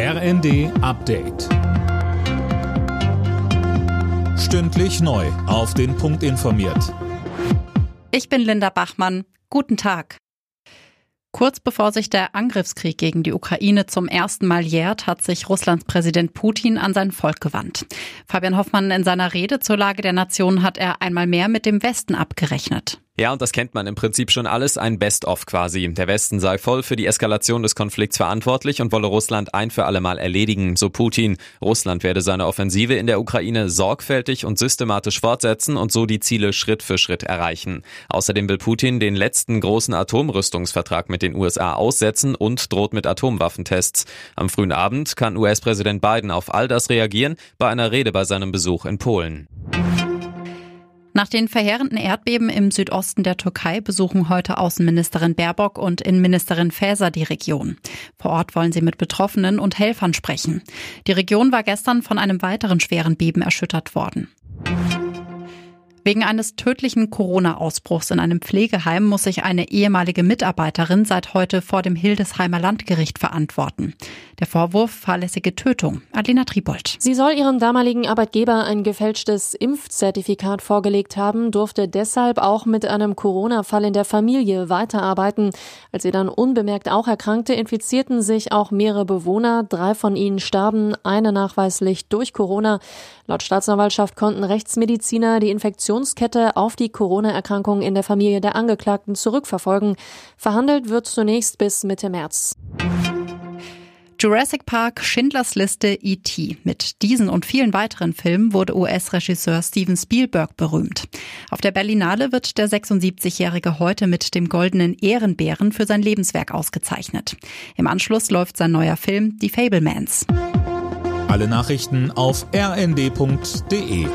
RND Update. Stündlich neu. Auf den Punkt informiert. Ich bin Linda Bachmann. Guten Tag. Kurz bevor sich der Angriffskrieg gegen die Ukraine zum ersten Mal jährt, hat sich Russlands Präsident Putin an sein Volk gewandt. Fabian Hoffmann in seiner Rede zur Lage der Nation hat er einmal mehr mit dem Westen abgerechnet. Ja, und das kennt man im Prinzip schon alles, ein Best-of quasi. Der Westen sei voll für die Eskalation des Konflikts verantwortlich und wolle Russland ein für alle Mal erledigen, so Putin. Russland werde seine Offensive in der Ukraine sorgfältig und systematisch fortsetzen und so die Ziele Schritt für Schritt erreichen. Außerdem will Putin den letzten großen Atomrüstungsvertrag mit den USA aussetzen und droht mit Atomwaffentests. Am frühen Abend kann US-Präsident Biden auf all das reagieren bei einer Rede bei seinem Besuch in Polen. Nach den verheerenden Erdbeben im Südosten der Türkei besuchen heute Außenministerin Baerbock und Innenministerin Faeser die Region. Vor Ort wollen sie mit Betroffenen und Helfern sprechen. Die Region war gestern von einem weiteren schweren Beben erschüttert worden. Wegen eines tödlichen Corona-Ausbruchs in einem Pflegeheim muss sich eine ehemalige Mitarbeiterin seit heute vor dem Hildesheimer Landgericht verantworten. Der Vorwurf fahrlässige Tötung. Adlena Tribold. Sie soll ihrem damaligen Arbeitgeber ein gefälschtes Impfzertifikat vorgelegt haben, durfte deshalb auch mit einem Corona-Fall in der Familie weiterarbeiten. Als sie dann unbemerkt auch erkrankte, infizierten sich auch mehrere Bewohner. Drei von ihnen starben, eine nachweislich durch Corona. Laut Staatsanwaltschaft konnten Rechtsmediziner die Infektion Infektionskette auf die Corona-Erkrankung in der Familie der Angeklagten zurückverfolgen. Verhandelt wird zunächst bis Mitte März. Jurassic Park, Schindlers Liste, E.T. Mit diesen und vielen weiteren Filmen wurde US-Regisseur Steven Spielberg berühmt. Auf der Berlinale wird der 76-Jährige heute mit dem goldenen Ehrenbären für sein Lebenswerk ausgezeichnet. Im Anschluss läuft sein neuer Film Die Fablemans. Alle Nachrichten auf rnd.de